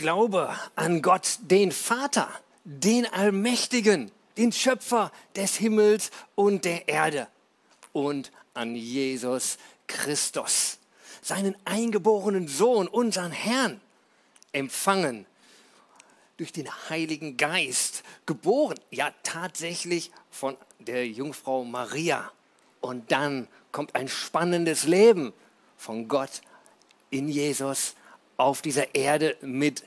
Glaube an Gott, den Vater, den Allmächtigen, den Schöpfer des Himmels und der Erde und an Jesus Christus, seinen eingeborenen Sohn, unseren Herrn, empfangen durch den Heiligen Geist, geboren, ja tatsächlich von der Jungfrau Maria. Und dann kommt ein spannendes Leben von Gott in Jesus auf dieser Erde mit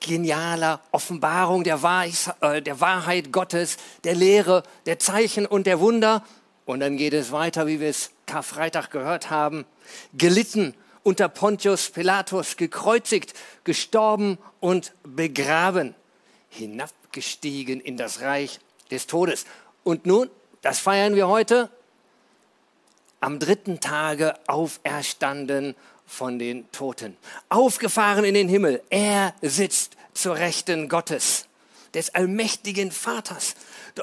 genialer Offenbarung der, Weis, äh, der Wahrheit Gottes, der Lehre, der Zeichen und der Wunder. Und dann geht es weiter, wie wir es Karfreitag gehört haben, gelitten unter Pontius Pilatus, gekreuzigt, gestorben und begraben, hinabgestiegen in das Reich des Todes. Und nun, das feiern wir heute, am dritten Tage auferstanden von den Toten, aufgefahren in den Himmel. Er sitzt zur Rechten Gottes, des allmächtigen Vaters.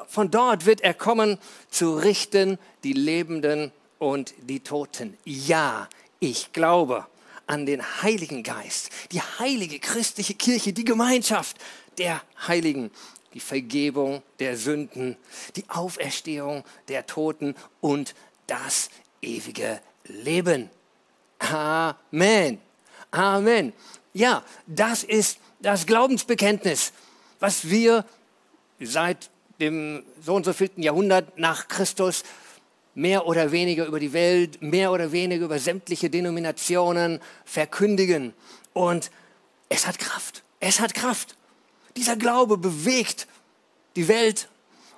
Von dort wird er kommen, zu richten die Lebenden und die Toten. Ja, ich glaube an den Heiligen Geist, die heilige christliche Kirche, die Gemeinschaft der Heiligen, die Vergebung der Sünden, die Auferstehung der Toten und das ewige Leben. Amen. Amen. Ja, das ist das Glaubensbekenntnis, was wir seit dem so und so vierten Jahrhundert nach Christus mehr oder weniger über die Welt, mehr oder weniger über sämtliche Denominationen verkündigen. Und es hat Kraft. Es hat Kraft. Dieser Glaube bewegt die Welt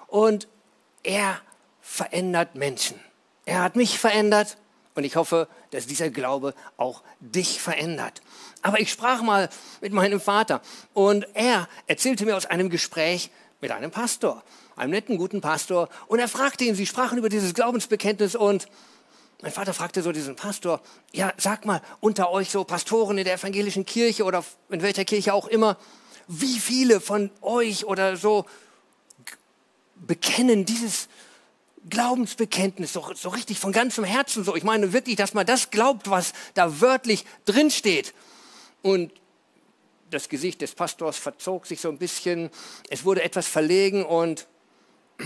und er verändert Menschen. Er hat mich verändert und ich hoffe, dass dieser Glaube auch dich verändert. Aber ich sprach mal mit meinem Vater und er erzählte mir aus einem Gespräch mit einem Pastor, einem netten, guten Pastor. Und er fragte ihn, sie sprachen über dieses Glaubensbekenntnis und mein Vater fragte so diesen Pastor, ja, sag mal, unter euch so Pastoren in der evangelischen Kirche oder in welcher Kirche auch immer, wie viele von euch oder so bekennen dieses Glaubensbekenntnis, so, so richtig von ganzem Herzen so. Ich meine wirklich, dass man das glaubt, was da wörtlich drinsteht. Und das Gesicht des Pastors verzog sich so ein bisschen. Es wurde etwas verlegen und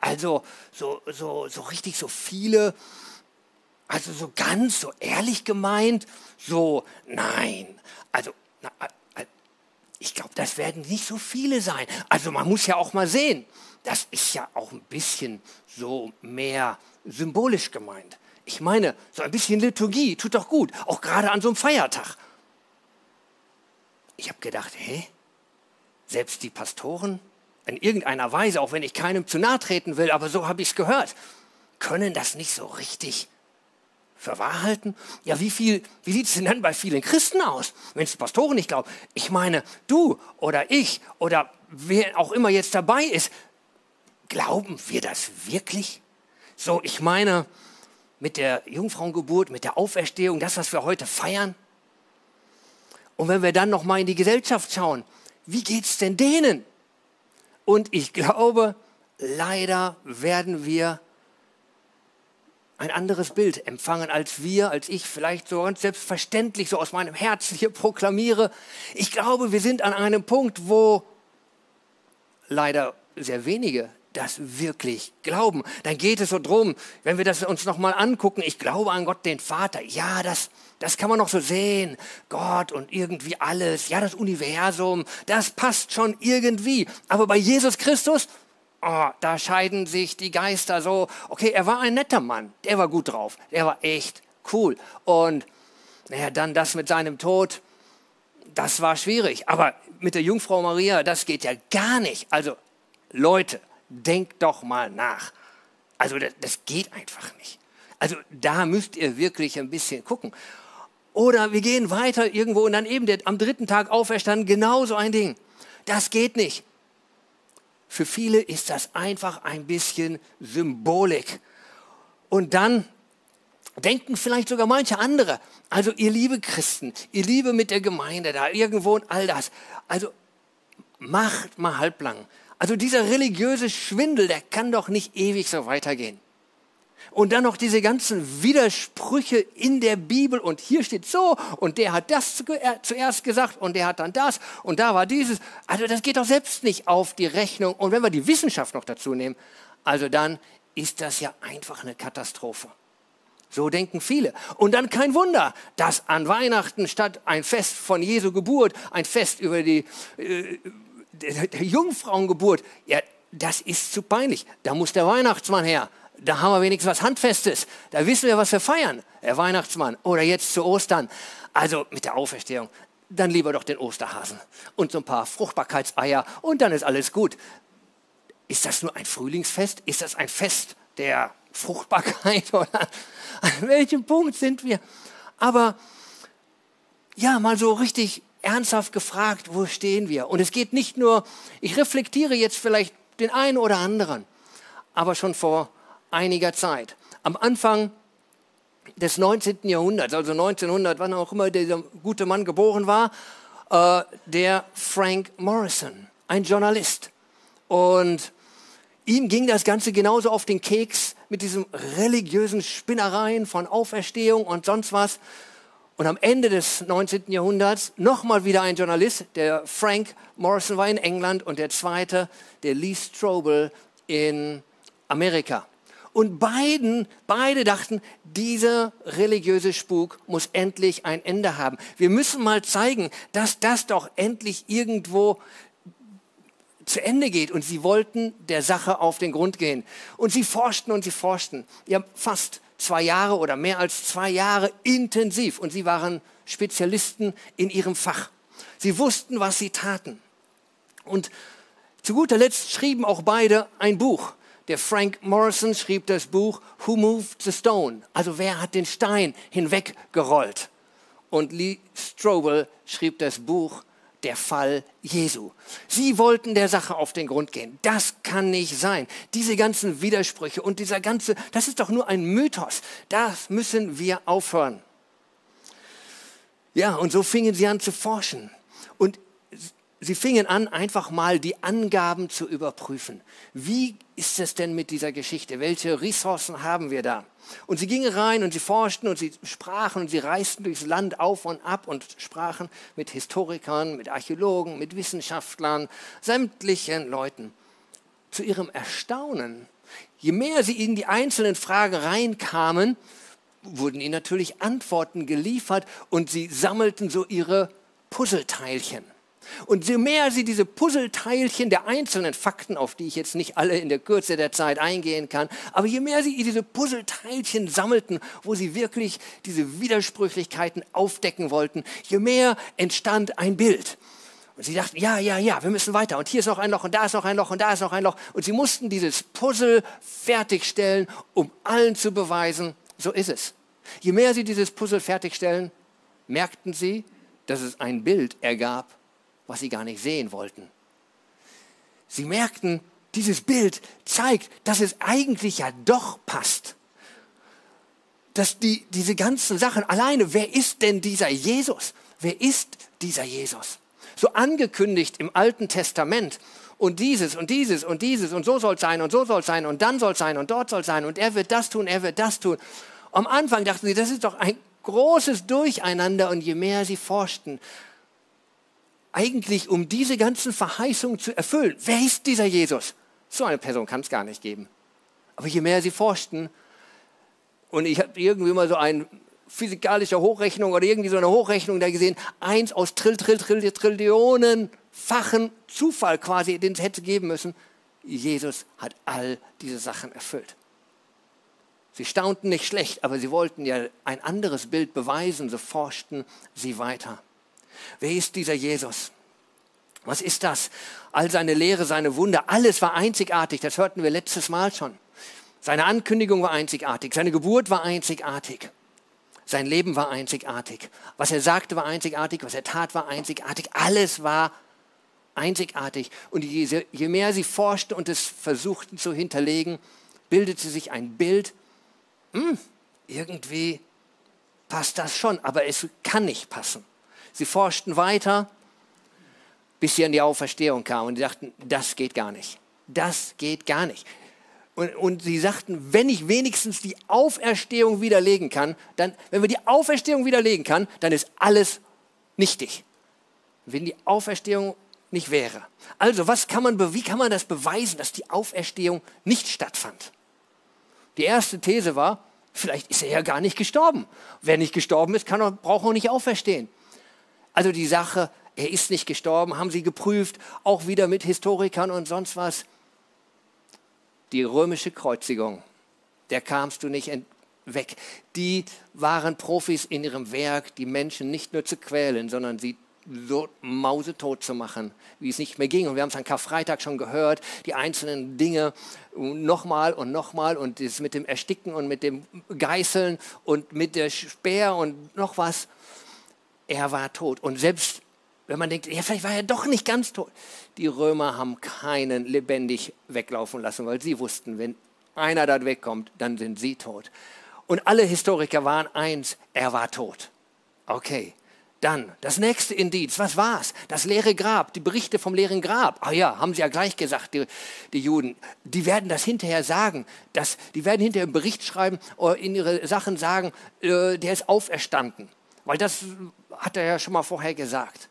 also so, so, so richtig so viele, also so ganz so ehrlich gemeint, so nein. Also ich glaube, das werden nicht so viele sein. Also man muss ja auch mal sehen das ist ja auch ein bisschen so mehr symbolisch gemeint. Ich meine, so ein bisschen Liturgie tut doch gut, auch gerade an so einem Feiertag. Ich habe gedacht, hä? Selbst die Pastoren, in irgendeiner Weise, auch wenn ich keinem zu nahe treten will, aber so habe ich es gehört, können das nicht so richtig für wahr halten? Ja, wie, wie sieht es denn dann bei vielen Christen aus, wenn es Pastoren nicht glauben? Ich meine, du oder ich oder wer auch immer jetzt dabei ist, Glauben wir das wirklich? So, ich meine, mit der Jungfrauengeburt, mit der Auferstehung, das, was wir heute feiern. Und wenn wir dann noch mal in die Gesellschaft schauen, wie geht es denn denen? Und ich glaube, leider werden wir ein anderes Bild empfangen als wir, als ich vielleicht so ganz selbstverständlich so aus meinem Herzen hier proklamiere. Ich glaube, wir sind an einem Punkt, wo leider sehr wenige das wirklich glauben, dann geht es so drum, wenn wir das uns nochmal angucken, ich glaube an Gott, den Vater, ja, das, das kann man noch so sehen, Gott und irgendwie alles, ja, das Universum, das passt schon irgendwie, aber bei Jesus Christus, oh, da scheiden sich die Geister so, okay, er war ein netter Mann, der war gut drauf, der war echt cool. Und naja, dann das mit seinem Tod, das war schwierig, aber mit der Jungfrau Maria, das geht ja gar nicht, also Leute, denkt doch mal nach. Also das, das geht einfach nicht. Also da müsst ihr wirklich ein bisschen gucken. Oder wir gehen weiter irgendwo und dann eben der, am dritten Tag auferstanden, genauso ein Ding. Das geht nicht. Für viele ist das einfach ein bisschen Symbolik. Und dann denken vielleicht sogar manche andere, also ihr liebe Christen, ihr liebe mit der Gemeinde da irgendwo und all das, also macht mal halblang. Also dieser religiöse Schwindel, der kann doch nicht ewig so weitergehen. Und dann noch diese ganzen Widersprüche in der Bibel und hier steht so und der hat das zuerst gesagt und der hat dann das und da war dieses. Also das geht doch selbst nicht auf die Rechnung. Und wenn wir die Wissenschaft noch dazu nehmen, also dann ist das ja einfach eine Katastrophe. So denken viele. Und dann kein Wunder, dass an Weihnachten statt ein Fest von Jesu Geburt, ein Fest über die äh, der, Jungfrauengeburt, ja, das ist zu peinlich. Da muss der Weihnachtsmann her. Da haben wir wenigstens was Handfestes. Da wissen wir, was wir feiern. Der Weihnachtsmann. Oder jetzt zu Ostern. Also mit der Auferstehung. Dann lieber doch den Osterhasen. Und so ein paar Fruchtbarkeitseier. Und dann ist alles gut. Ist das nur ein Frühlingsfest? Ist das ein Fest der Fruchtbarkeit? Oder an welchem Punkt sind wir? Aber ja, mal so richtig ernsthaft gefragt, wo stehen wir? Und es geht nicht nur, ich reflektiere jetzt vielleicht den einen oder anderen, aber schon vor einiger Zeit. Am Anfang des 19. Jahrhunderts, also 1900, wann auch immer dieser gute Mann geboren war, äh, der Frank Morrison, ein Journalist. Und ihm ging das Ganze genauso auf den Keks mit diesen religiösen Spinnereien von Auferstehung und sonst was. Und am Ende des 19. Jahrhunderts nochmal wieder ein Journalist, der Frank Morrison war in England und der zweite, der Lee Strobel in Amerika. Und beiden, beide dachten, dieser religiöse Spuk muss endlich ein Ende haben. Wir müssen mal zeigen, dass das doch endlich irgendwo zu Ende geht. Und sie wollten der Sache auf den Grund gehen. Und sie forschten und sie forschten. Ja, fast zwei Jahre oder mehr als zwei Jahre intensiv und sie waren Spezialisten in ihrem Fach. Sie wussten, was sie taten. Und zu guter Letzt schrieben auch beide ein Buch. Der Frank Morrison schrieb das Buch Who Moved the Stone? Also wer hat den Stein hinweggerollt? Und Lee Strobel schrieb das Buch der Fall Jesu. Sie wollten der Sache auf den Grund gehen. Das kann nicht sein. Diese ganzen Widersprüche und dieser ganze, das ist doch nur ein Mythos. Das müssen wir aufhören. Ja, und so fingen sie an zu forschen. Und sie fingen an, einfach mal die Angaben zu überprüfen. Wie ist es denn mit dieser Geschichte? Welche Ressourcen haben wir da? Und sie gingen rein und sie forschten und sie sprachen und sie reisten durchs Land auf und ab und sprachen mit Historikern, mit Archäologen, mit Wissenschaftlern, sämtlichen Leuten. Zu ihrem Erstaunen, je mehr sie in die einzelnen Fragen reinkamen, wurden ihnen natürlich Antworten geliefert und sie sammelten so ihre Puzzleteilchen. Und je mehr sie diese Puzzleteilchen der einzelnen Fakten, auf die ich jetzt nicht alle in der Kürze der Zeit eingehen kann, aber je mehr sie diese Puzzleteilchen sammelten, wo sie wirklich diese Widersprüchlichkeiten aufdecken wollten, je mehr entstand ein Bild. Und sie dachten, ja, ja, ja, wir müssen weiter. Und hier ist noch ein Loch und da ist noch ein Loch und da ist noch ein Loch. Und sie mussten dieses Puzzle fertigstellen, um allen zu beweisen, so ist es. Je mehr sie dieses Puzzle fertigstellen, merkten sie, dass es ein Bild ergab, was sie gar nicht sehen wollten. Sie merkten, dieses Bild zeigt, dass es eigentlich ja doch passt. Dass die, diese ganzen Sachen alleine, wer ist denn dieser Jesus? Wer ist dieser Jesus? So angekündigt im Alten Testament und dieses und dieses und dieses und so soll es sein und so soll es sein und dann soll es sein und dort soll es sein und er wird das tun, er wird das tun. Am Anfang dachten sie, das ist doch ein großes Durcheinander und je mehr sie forschten, eigentlich, um diese ganzen Verheißungen zu erfüllen. Wer ist dieser Jesus? So eine Person kann es gar nicht geben. Aber je mehr sie forschten, und ich habe irgendwie mal so eine physikalische Hochrechnung oder irgendwie so eine Hochrechnung da gesehen, eins aus Trill, Trill, Trill, Trillionenfachen Zufall quasi, den es hätte geben müssen. Jesus hat all diese Sachen erfüllt. Sie staunten nicht schlecht, aber sie wollten ja ein anderes Bild beweisen, so forschten sie weiter. Wer ist dieser Jesus? Was ist das? All seine Lehre, seine Wunder, alles war einzigartig. Das hörten wir letztes Mal schon. Seine Ankündigung war einzigartig. Seine Geburt war einzigartig. Sein Leben war einzigartig. Was er sagte, war einzigartig. Was er tat, war einzigartig. Alles war einzigartig. Und je, mehr sie forschten und es versuchten zu hinterlegen, bildete sich ein Bild. Hm, irgendwie passt das schon, aber es kann nicht passen. Sie forschten weiter, bis sie an die Auferstehung kamen und die dachten, das geht gar nicht. Das geht gar nicht. Und, und sie sagten, wenn ich wenigstens die Auferstehung widerlegen kann, dann, wenn wir die Auferstehung widerlegen kann, dann ist alles nichtig. Wenn die Auferstehung nicht wäre. Also, was kann man, wie kann man das beweisen, dass die Auferstehung nicht stattfand? Die erste These war, vielleicht ist er ja gar nicht gestorben. Wer nicht gestorben ist, kann er, braucht auch nicht auferstehen. Also die Sache, er ist nicht gestorben, haben sie geprüft, auch wieder mit Historikern und sonst was die römische Kreuzigung, der kamst du nicht weg. Die waren Profis in ihrem Werk, die Menschen nicht nur zu quälen, sondern sie so mausetot zu machen, wie es nicht mehr ging. Und wir haben es an Karfreitag schon gehört, die einzelnen Dinge nochmal und nochmal und das mit dem Ersticken und mit dem Geißeln und mit der Speer und noch was. Er war tot. Und selbst wenn man denkt, ja, vielleicht war er doch nicht ganz tot. Die Römer haben keinen lebendig weglaufen lassen, weil sie wussten, wenn einer dort wegkommt, dann sind sie tot. Und alle Historiker waren eins, er war tot. Okay, dann das nächste Indiz, was war's? Das leere Grab, die Berichte vom leeren Grab. Ah ja, haben sie ja gleich gesagt, die, die Juden. Die werden das hinterher sagen. Das, die werden hinterher einen Bericht schreiben, oder in ihre Sachen sagen, äh, der ist auferstanden. Weil das hat er ja schon mal vorher gesagt.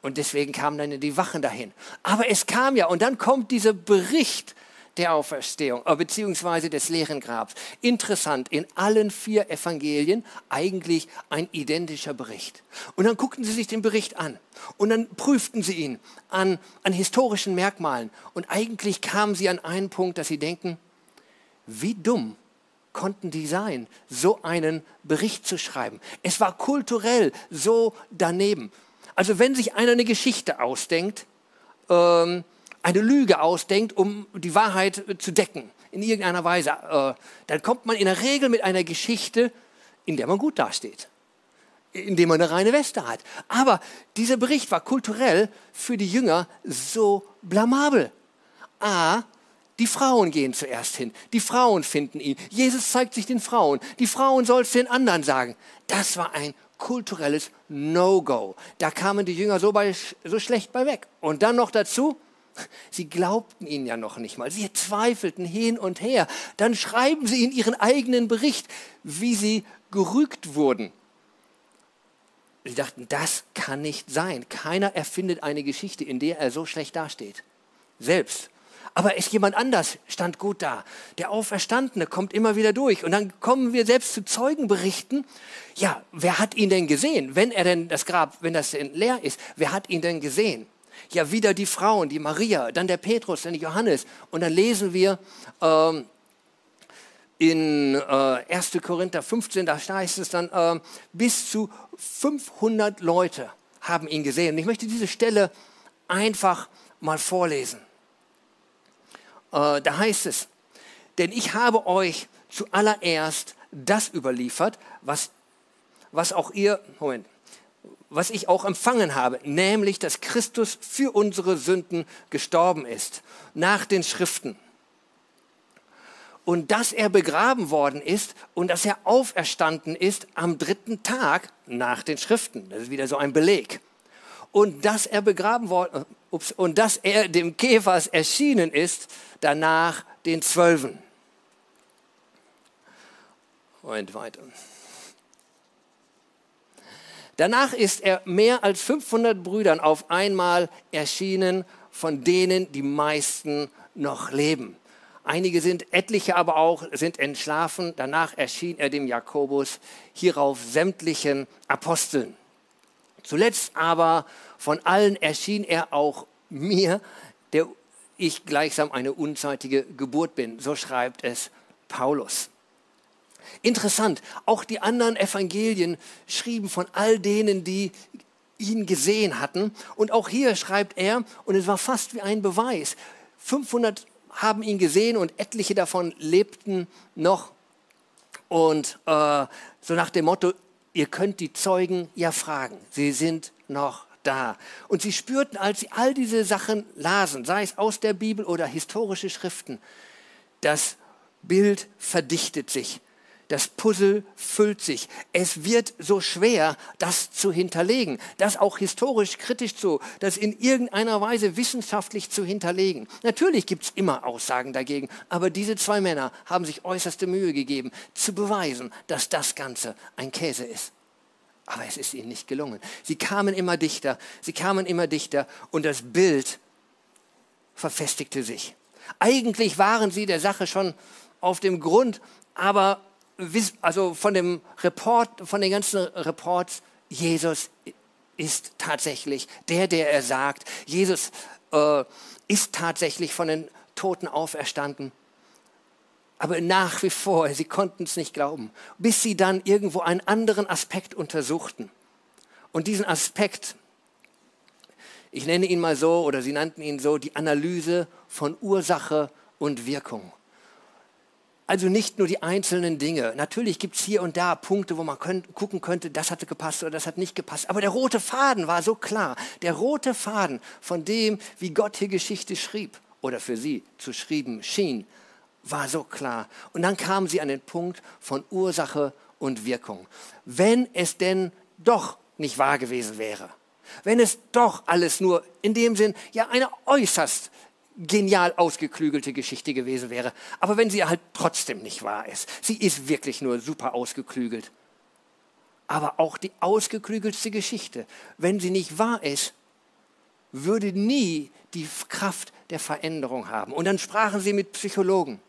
Und deswegen kamen dann die Wachen dahin. Aber es kam ja, und dann kommt dieser Bericht der Auferstehung, äh, beziehungsweise des leeren Grabs. Interessant, in allen vier Evangelien eigentlich ein identischer Bericht. Und dann guckten sie sich den Bericht an und dann prüften sie ihn an, an historischen Merkmalen. Und eigentlich kamen sie an einen Punkt, dass sie denken, wie dumm konnten die sein, so einen Bericht zu schreiben. Es war kulturell so daneben. Also wenn sich einer eine Geschichte ausdenkt, ähm, eine Lüge ausdenkt, um die Wahrheit zu decken, in irgendeiner Weise, äh, dann kommt man in der Regel mit einer Geschichte, in der man gut dasteht, in der man eine reine Weste hat. Aber dieser Bericht war kulturell für die Jünger so blamabel. A, die Frauen gehen zuerst hin. Die Frauen finden ihn. Jesus zeigt sich den Frauen. Die Frauen soll es den anderen sagen. Das war ein kulturelles No-Go. Da kamen die Jünger so, bei, so schlecht bei weg. Und dann noch dazu, sie glaubten ihn ja noch nicht mal. Sie zweifelten hin und her. Dann schreiben sie in ihren eigenen Bericht, wie sie gerügt wurden. Sie dachten, das kann nicht sein. Keiner erfindet eine Geschichte, in der er so schlecht dasteht. Selbst aber es jemand anders stand gut da. Der Auferstandene kommt immer wieder durch. Und dann kommen wir selbst zu Zeugenberichten. Ja, wer hat ihn denn gesehen? Wenn er denn das Grab, wenn das denn leer ist, wer hat ihn denn gesehen? Ja, wieder die Frauen, die Maria, dann der Petrus, dann Johannes. Und dann lesen wir ähm, in äh, 1. Korinther 15, da heißt es dann, äh, bis zu 500 Leute haben ihn gesehen. Und ich möchte diese Stelle einfach mal vorlesen. Äh, da heißt es, denn ich habe euch zuallererst das überliefert, was, was auch ihr, Moment, was ich auch empfangen habe, nämlich, dass Christus für unsere Sünden gestorben ist, nach den Schriften. Und dass er begraben worden ist und dass er auferstanden ist am dritten Tag nach den Schriften. Das ist wieder so ein Beleg. Und dass er begraben worden, ups, und dass er dem Käfers erschienen ist danach den Zwölfen. Und weiter. Danach ist er mehr als 500 Brüdern auf einmal erschienen, von denen die meisten noch leben. Einige sind, etliche aber auch, sind entschlafen. Danach erschien er dem Jakobus, hierauf sämtlichen Aposteln. Zuletzt aber von allen erschien er auch mir, der ich gleichsam eine unzeitige Geburt bin. So schreibt es Paulus. Interessant, auch die anderen Evangelien schrieben von all denen, die ihn gesehen hatten. Und auch hier schreibt er, und es war fast wie ein Beweis, 500 haben ihn gesehen und etliche davon lebten noch. Und äh, so nach dem Motto, ihr könnt die Zeugen ja fragen, sie sind noch da. Und sie spürten, als sie all diese Sachen lasen, sei es aus der Bibel oder historische Schriften, das Bild verdichtet sich. Das Puzzle füllt sich. Es wird so schwer, das zu hinterlegen, das auch historisch kritisch zu, das in irgendeiner Weise wissenschaftlich zu hinterlegen. Natürlich gibt es immer Aussagen dagegen, aber diese zwei Männer haben sich äußerste Mühe gegeben, zu beweisen, dass das Ganze ein Käse ist. Aber es ist ihnen nicht gelungen. Sie kamen immer dichter, sie kamen immer dichter und das Bild verfestigte sich. Eigentlich waren sie der Sache schon auf dem Grund, aber also von dem Report, von den ganzen Reports, Jesus ist tatsächlich der, der er sagt. Jesus äh, ist tatsächlich von den Toten auferstanden. Aber nach wie vor, sie konnten es nicht glauben, bis sie dann irgendwo einen anderen Aspekt untersuchten. Und diesen Aspekt, ich nenne ihn mal so, oder sie nannten ihn so, die Analyse von Ursache und Wirkung. Also nicht nur die einzelnen Dinge. Natürlich gibt es hier und da Punkte, wo man könnt, gucken könnte, das hatte gepasst oder das hat nicht gepasst. Aber der rote Faden war so klar. Der rote Faden von dem, wie Gott hier Geschichte schrieb oder für sie zu schreiben schien, war so klar. Und dann kamen sie an den Punkt von Ursache und Wirkung. Wenn es denn doch nicht wahr gewesen wäre, wenn es doch alles nur in dem Sinn ja eine äußerst genial ausgeklügelte Geschichte gewesen wäre. Aber wenn sie halt trotzdem nicht wahr ist, sie ist wirklich nur super ausgeklügelt. Aber auch die ausgeklügelste Geschichte, wenn sie nicht wahr ist, würde nie die Kraft der Veränderung haben. Und dann sprachen sie mit Psychologen.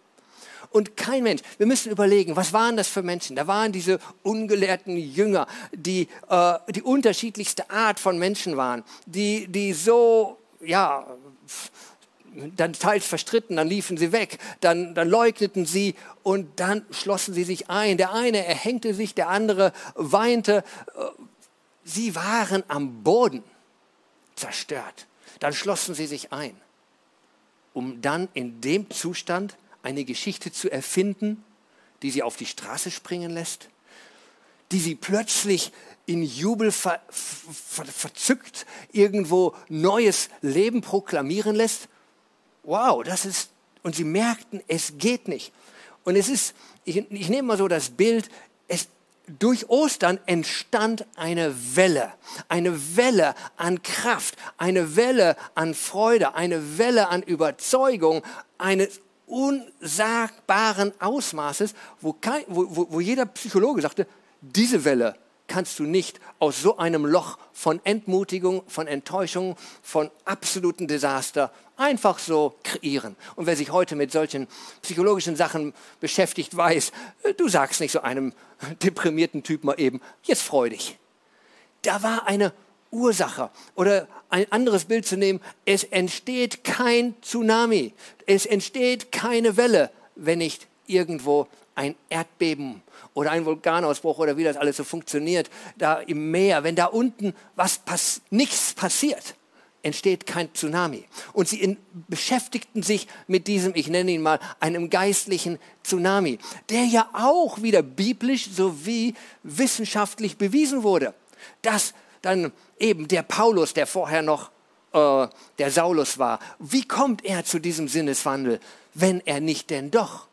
Und kein Mensch, wir müssen überlegen, was waren das für Menschen? Da waren diese ungelehrten Jünger, die äh, die unterschiedlichste Art von Menschen waren, die, die so, ja, dann teils verstritten, dann liefen sie weg, dann, dann leugneten sie und dann schlossen sie sich ein. Der eine erhängte sich, der andere weinte. Sie waren am Boden zerstört. Dann schlossen sie sich ein, um dann in dem Zustand eine Geschichte zu erfinden, die sie auf die Straße springen lässt, die sie plötzlich in Jubel ver, ver, verzückt irgendwo neues Leben proklamieren lässt wow, das ist, und sie merkten, es geht nicht. Und es ist, ich, ich nehme mal so das Bild, es, durch Ostern entstand eine Welle, eine Welle an Kraft, eine Welle an Freude, eine Welle an Überzeugung, eines unsagbaren Ausmaßes, wo, kein, wo, wo, wo jeder Psychologe sagte, diese Welle kannst du nicht aus so einem Loch von Entmutigung, von Enttäuschung, von absoluten Desaster einfach so kreieren. Und wer sich heute mit solchen psychologischen Sachen beschäftigt, weiß, du sagst nicht so einem deprimierten Typ mal eben, jetzt freu dich. Da war eine Ursache. Oder ein anderes Bild zu nehmen, es entsteht kein Tsunami, es entsteht keine Welle, wenn nicht irgendwo ein Erdbeben oder ein Vulkanausbruch oder wie das alles so funktioniert, da im Meer, wenn da unten was pass nichts passiert, entsteht kein Tsunami. Und sie in, beschäftigten sich mit diesem, ich nenne ihn mal, einem geistlichen Tsunami, der ja auch wieder biblisch sowie wissenschaftlich bewiesen wurde. Dass dann eben der Paulus, der vorher noch äh, der Saulus war, wie kommt er zu diesem Sinneswandel, wenn er nicht denn doch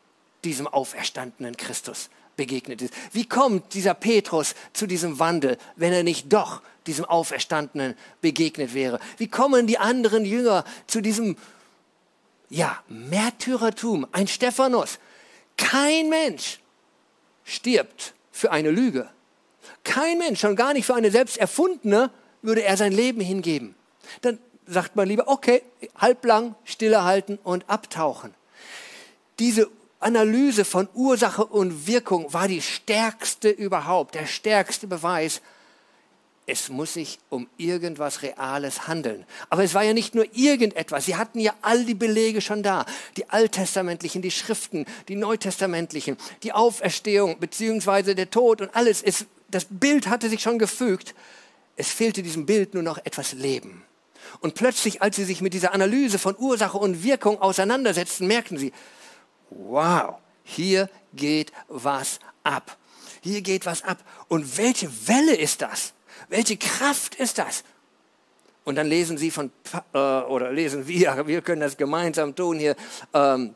diesem auferstandenen Christus begegnet ist. Wie kommt dieser Petrus zu diesem Wandel, wenn er nicht doch diesem Auferstandenen begegnet wäre? Wie kommen die anderen Jünger zu diesem ja, Märtyrertum, ein Stephanus? Kein Mensch stirbt für eine Lüge. Kein Mensch, schon gar nicht für eine selbst erfundene, würde er sein Leben hingeben. Dann sagt man lieber, okay, halblang stille halten und abtauchen. Diese Analyse von Ursache und Wirkung war die stärkste überhaupt, der stärkste Beweis, es muss sich um irgendwas Reales handeln. Aber es war ja nicht nur irgendetwas. Sie hatten ja all die Belege schon da. Die alttestamentlichen, die Schriften, die neutestamentlichen, die Auferstehung beziehungsweise der Tod und alles. Es, das Bild hatte sich schon gefügt. Es fehlte diesem Bild nur noch etwas Leben. Und plötzlich, als sie sich mit dieser Analyse von Ursache und Wirkung auseinandersetzten, merkten sie, wow, hier geht was ab. Hier geht was ab. Und welche Welle ist das? Welche Kraft ist das? Und dann lesen Sie von, äh, oder lesen wir, wir können das gemeinsam tun hier, ähm,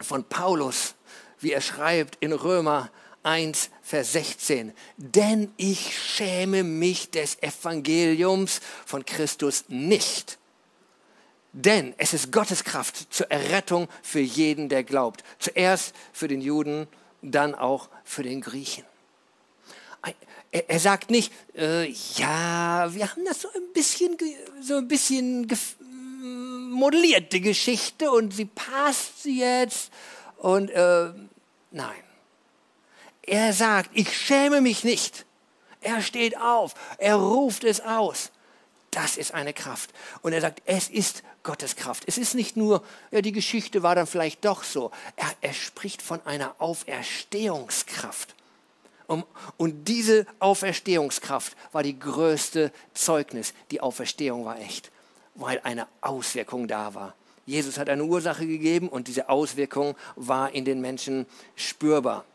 von Paulus, wie er schreibt in Römer 1, Vers 16. Denn ich schäme mich des Evangeliums von Christus nicht. Denn es ist Gottes Kraft zur Errettung für jeden, der glaubt. Zuerst für den Juden, dann auch für den Griechen. Er, sagt nicht, äh, ja, wir haben das so ein bisschen, so ein bisschen modelliert, die Geschichte, und sie passt jetzt. Und äh, nein. Er sagt, ich schäme mich nicht. Er steht auf, er ruft es aus. Das ist eine Kraft. Und er sagt, es ist Gottes Kraft. Es ist nicht nur, ja, die Geschichte war dann vielleicht doch so. Er, er spricht von einer Auferstehungskraft. Und, und diese Auferstehungskraft war die größte Zeugnis. Die Auferstehung war echt, weil eine Auswirkung da war. Jesus hat eine Ursache gegeben und diese Auswirkung war in den Menschen spürbar.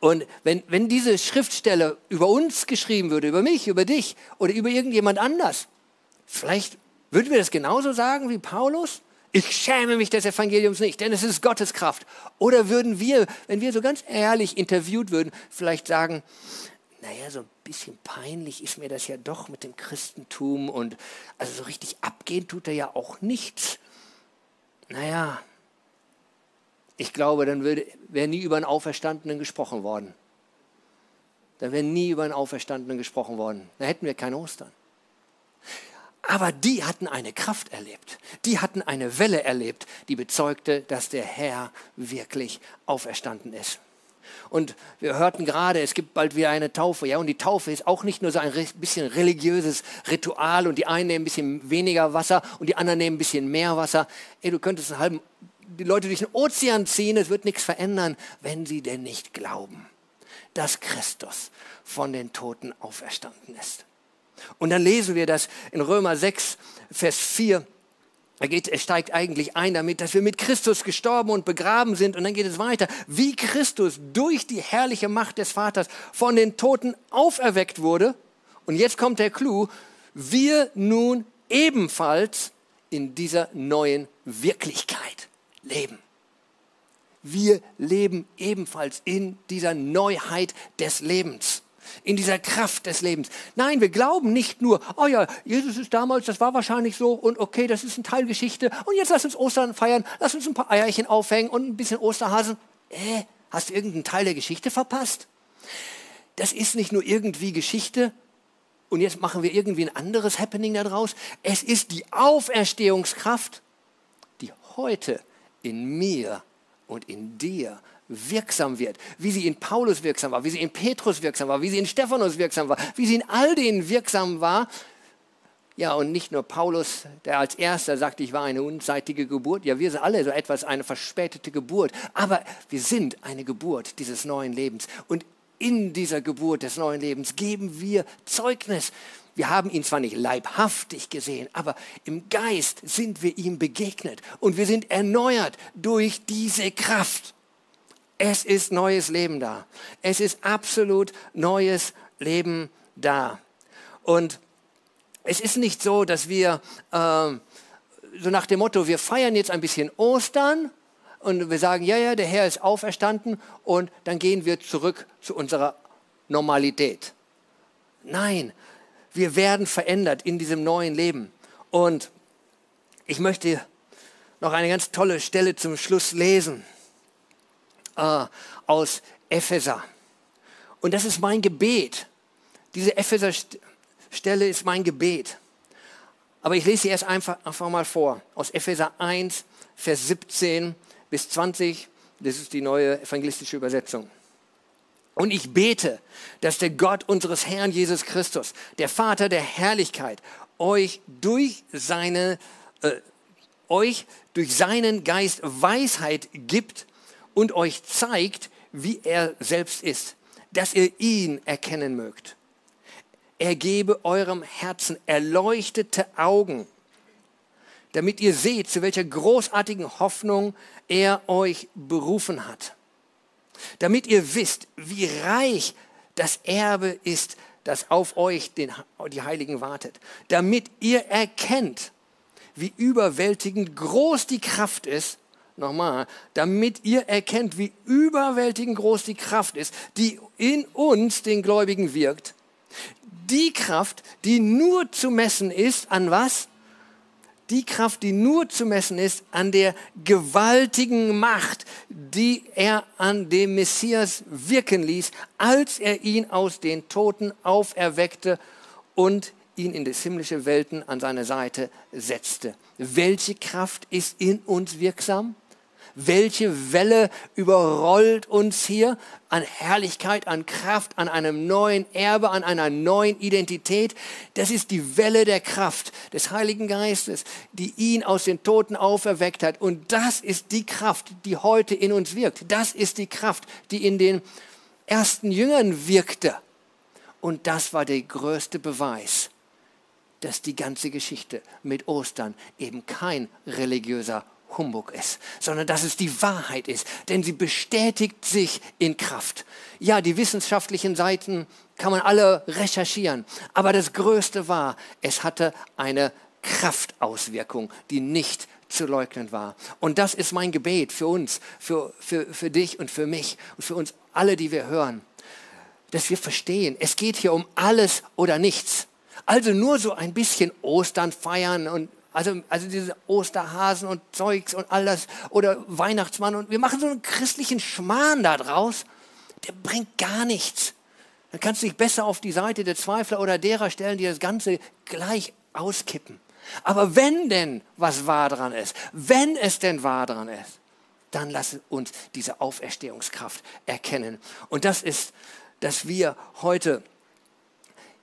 Und wenn, wenn diese Schriftstelle über uns geschrieben würde, über mich, über dich oder über irgendjemand anders, vielleicht würden wir das genauso sagen wie Paulus? Ich schäme mich des Evangeliums nicht, denn es ist Gottes Kraft. Oder würden wir, wenn wir so ganz ehrlich interviewt würden, vielleicht sagen, naja, so ein bisschen peinlich ist mir das ja doch mit dem Christentum und also so richtig abgehen tut er ja auch nichts. Naja, ich glaube, dann wäre nie über einen Auferstandenen gesprochen worden. Dann wäre nie über einen Auferstandenen gesprochen worden. Da hätten wir kein Ostern. Aber die hatten eine Kraft erlebt. Die hatten eine Welle erlebt, die bezeugte, dass der Herr wirklich auferstanden ist. Und wir hörten gerade, es gibt bald wieder eine Taufe. Ja, und die Taufe ist auch nicht nur so ein bisschen religiöses Ritual und die einen nehmen ein bisschen weniger Wasser und die anderen nehmen ein bisschen mehr Wasser. Ey, du könntest einen halben die Leute durch den Ozean ziehen, es wird nichts verändern, wenn sie denn nicht glauben, dass Christus von den Toten auferstanden ist. Und dann lesen wir das in Römer 6, Vers 4. Er, geht, er steigt eigentlich ein damit, dass wir mit Christus gestorben und begraben sind. Und dann geht es weiter. Wie Christus durch die herrliche Macht des Vaters von den Toten auferweckt wurde. Und jetzt kommt der Clou. Wir nun ebenfalls in dieser neuen Wirklichkeit leben. Wir leben ebenfalls in dieser Neuheit des Lebens, in dieser Kraft des Lebens. Nein, wir glauben nicht nur, oh ja, Jesus ist damals, das war wahrscheinlich so und okay, das ist ein Teil Geschichte und jetzt lass uns Ostern feiern, lass uns ein paar Eierchen aufhängen und ein bisschen Osterhasen. Äh, hast du irgendeinen Teil der Geschichte verpasst? Das ist nicht nur irgendwie Geschichte, und jetzt machen wir irgendwie ein anderes Happening daraus. Es ist die Auferstehungskraft, die heute in mir und in dir wirksam wird, wie sie in Paulus wirksam war, wie sie in Petrus wirksam war, wie sie in Stephanus wirksam war, wie sie in all denen wirksam war. Ja, und nicht nur Paulus, der als erster sagte, ich war eine unseitige Geburt. Ja, wir sind alle so etwas eine verspätete Geburt. Aber wir sind eine Geburt dieses neuen Lebens. Und in dieser Geburt des neuen Lebens geben wir Zeugnis. Wir haben ihn zwar nicht leibhaftig gesehen, aber im Geist sind wir ihm begegnet und wir sind erneuert durch diese Kraft. Es ist neues Leben da. Es ist absolut neues Leben da. Und es ist nicht so, dass wir äh, so nach dem Motto, wir feiern jetzt ein bisschen Ostern und wir sagen, ja, ja, der Herr ist auferstanden und dann gehen wir zurück zu unserer Normalität. Nein, wir werden verändert in diesem neuen Leben. Und ich möchte noch eine ganz tolle Stelle zum Schluss lesen äh, aus Epheser. Und das ist mein Gebet. Diese Epheser-Stelle ist mein Gebet. Aber ich lese sie erst einfach, einfach mal vor. Aus Epheser 1, Vers 17 bis 20. Das ist die neue evangelistische Übersetzung. Und ich bete, dass der Gott unseres Herrn Jesus Christus, der Vater der Herrlichkeit, euch durch seine, äh, euch durch seinen Geist Weisheit gibt und euch zeigt, wie er selbst ist, dass ihr ihn erkennen mögt. Er gebe eurem Herzen erleuchtete Augen, damit ihr seht, zu welcher großartigen Hoffnung er euch berufen hat damit ihr wisst, wie reich das Erbe ist, das auf euch, den, die Heiligen, wartet. Damit ihr erkennt, wie überwältigend groß die Kraft ist, nochmal, damit ihr erkennt, wie überwältigend groß die Kraft ist, die in uns, den Gläubigen, wirkt. Die Kraft, die nur zu messen ist, an was? Die Kraft, die nur zu messen ist, an der gewaltigen Macht, die er an dem Messias wirken ließ, als er ihn aus den Toten auferweckte und ihn in das himmlische Welten an seine Seite setzte. Welche Kraft ist in uns wirksam? Welche Welle überrollt uns hier an Herrlichkeit, an Kraft, an einem neuen Erbe, an einer neuen Identität? Das ist die Welle der Kraft des Heiligen Geistes, die ihn aus den Toten auferweckt hat. Und das ist die Kraft, die heute in uns wirkt. Das ist die Kraft, die in den ersten Jüngern wirkte. Und das war der größte Beweis, dass die ganze Geschichte mit Ostern eben kein religiöser Humbug ist, sondern dass es die Wahrheit ist, denn sie bestätigt sich in Kraft. Ja, die wissenschaftlichen Seiten kann man alle recherchieren, aber das Größte war, es hatte eine Kraftauswirkung, die nicht zu leugnen war. Und das ist mein Gebet für uns, für, für, für dich und für mich und für uns alle, die wir hören, dass wir verstehen, es geht hier um alles oder nichts. Also nur so ein bisschen Ostern feiern und also, also diese Osterhasen und Zeugs und all das oder Weihnachtsmann und wir machen so einen christlichen Schmarrn da draus, der bringt gar nichts. Dann kannst du dich besser auf die Seite der Zweifler oder derer stellen, die das Ganze gleich auskippen. Aber wenn denn was wahr dran ist, wenn es denn wahr dran ist, dann lass uns diese Auferstehungskraft erkennen. Und das ist, dass wir heute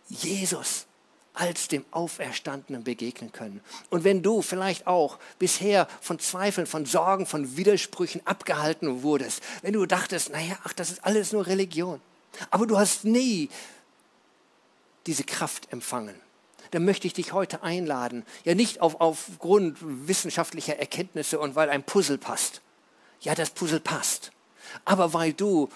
Jesus als dem Auferstandenen begegnen können. Und wenn du vielleicht auch bisher von Zweifeln, von Sorgen, von Widersprüchen abgehalten wurdest, wenn du dachtest, naja, ach, das ist alles nur Religion, aber du hast nie diese Kraft empfangen, dann möchte ich dich heute einladen, ja nicht auf, aufgrund wissenschaftlicher Erkenntnisse und weil ein Puzzle passt. Ja, das Puzzle passt. Aber weil du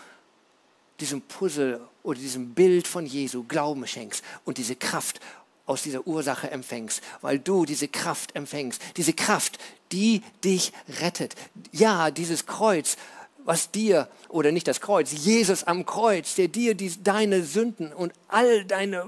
diesem Puzzle oder diesem Bild von Jesu Glauben schenkst und diese Kraft aus dieser Ursache empfängst, weil du diese Kraft empfängst, diese Kraft, die dich rettet. Ja, dieses Kreuz, was dir, oder nicht das Kreuz, Jesus am Kreuz, der dir die, deine Sünden und all deine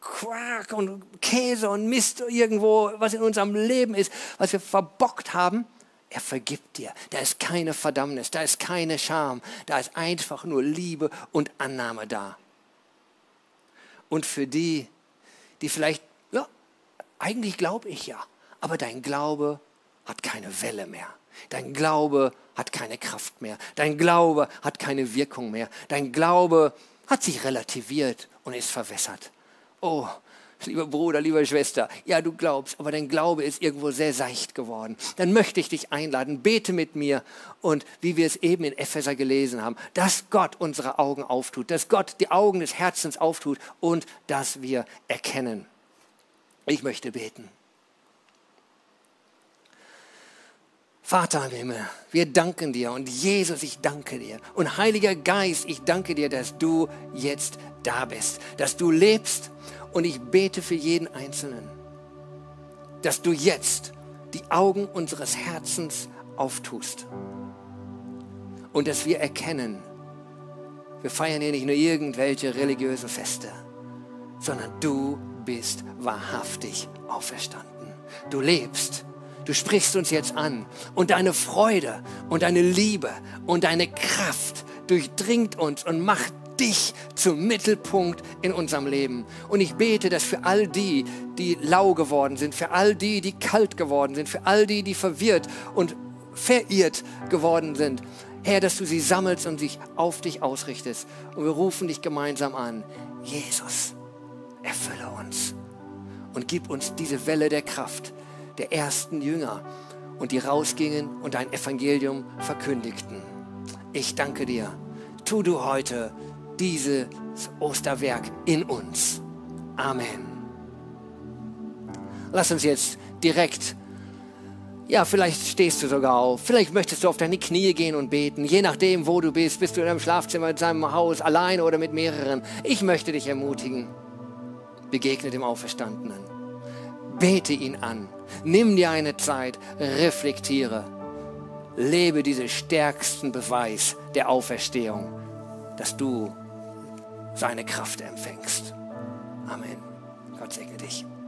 Quark und Käse und Mist irgendwo, was in unserem Leben ist, was wir verbockt haben, er vergibt dir. Da ist keine Verdammnis, da ist keine Scham, da ist einfach nur Liebe und Annahme da. Und für die, die vielleicht, ja, eigentlich glaube ich ja, aber dein Glaube hat keine Welle mehr. Dein Glaube hat keine Kraft mehr. Dein Glaube hat keine Wirkung mehr. Dein Glaube hat sich relativiert und ist verwässert. Oh, lieber Bruder, liebe Schwester, ja, du glaubst, aber dein Glaube ist irgendwo sehr seicht geworden. Dann möchte ich dich einladen, bete mit mir und wie wir es eben in Epheser gelesen haben, dass Gott unsere Augen auftut, dass Gott die Augen des Herzens auftut und dass wir erkennen. Ich möchte beten. Vater im Himmel, wir danken dir und Jesus, ich danke dir. Und Heiliger Geist, ich danke dir, dass du jetzt da bist, dass du lebst und ich bete für jeden Einzelnen, dass du jetzt die Augen unseres Herzens auftust und dass wir erkennen, wir feiern hier nicht nur irgendwelche religiösen Feste, sondern du bist wahrhaftig auferstanden. Du lebst. Du sprichst uns jetzt an und deine Freude und deine Liebe und deine Kraft durchdringt uns und macht dich zum Mittelpunkt in unserem Leben. Und ich bete, dass für all die, die lau geworden sind, für all die, die kalt geworden sind, für all die, die verwirrt und verirrt geworden sind, Herr, dass du sie sammelst und sich auf dich ausrichtest. Und wir rufen dich gemeinsam an. Jesus, erfülle uns und gib uns diese Welle der Kraft der ersten Jünger und die rausgingen und dein Evangelium verkündigten. Ich danke dir. Tu du heute dieses Osterwerk in uns. Amen. Lass uns jetzt direkt, ja, vielleicht stehst du sogar auf, vielleicht möchtest du auf deine Knie gehen und beten, je nachdem, wo du bist, bist du in deinem Schlafzimmer, in deinem Haus, allein oder mit mehreren. Ich möchte dich ermutigen, begegne dem Auferstandenen. Bete ihn an. Nimm dir eine Zeit, reflektiere lebe diesen stärksten Beweis der Auferstehung, dass du seine Kraft empfängst. Amen. Gott segne dich.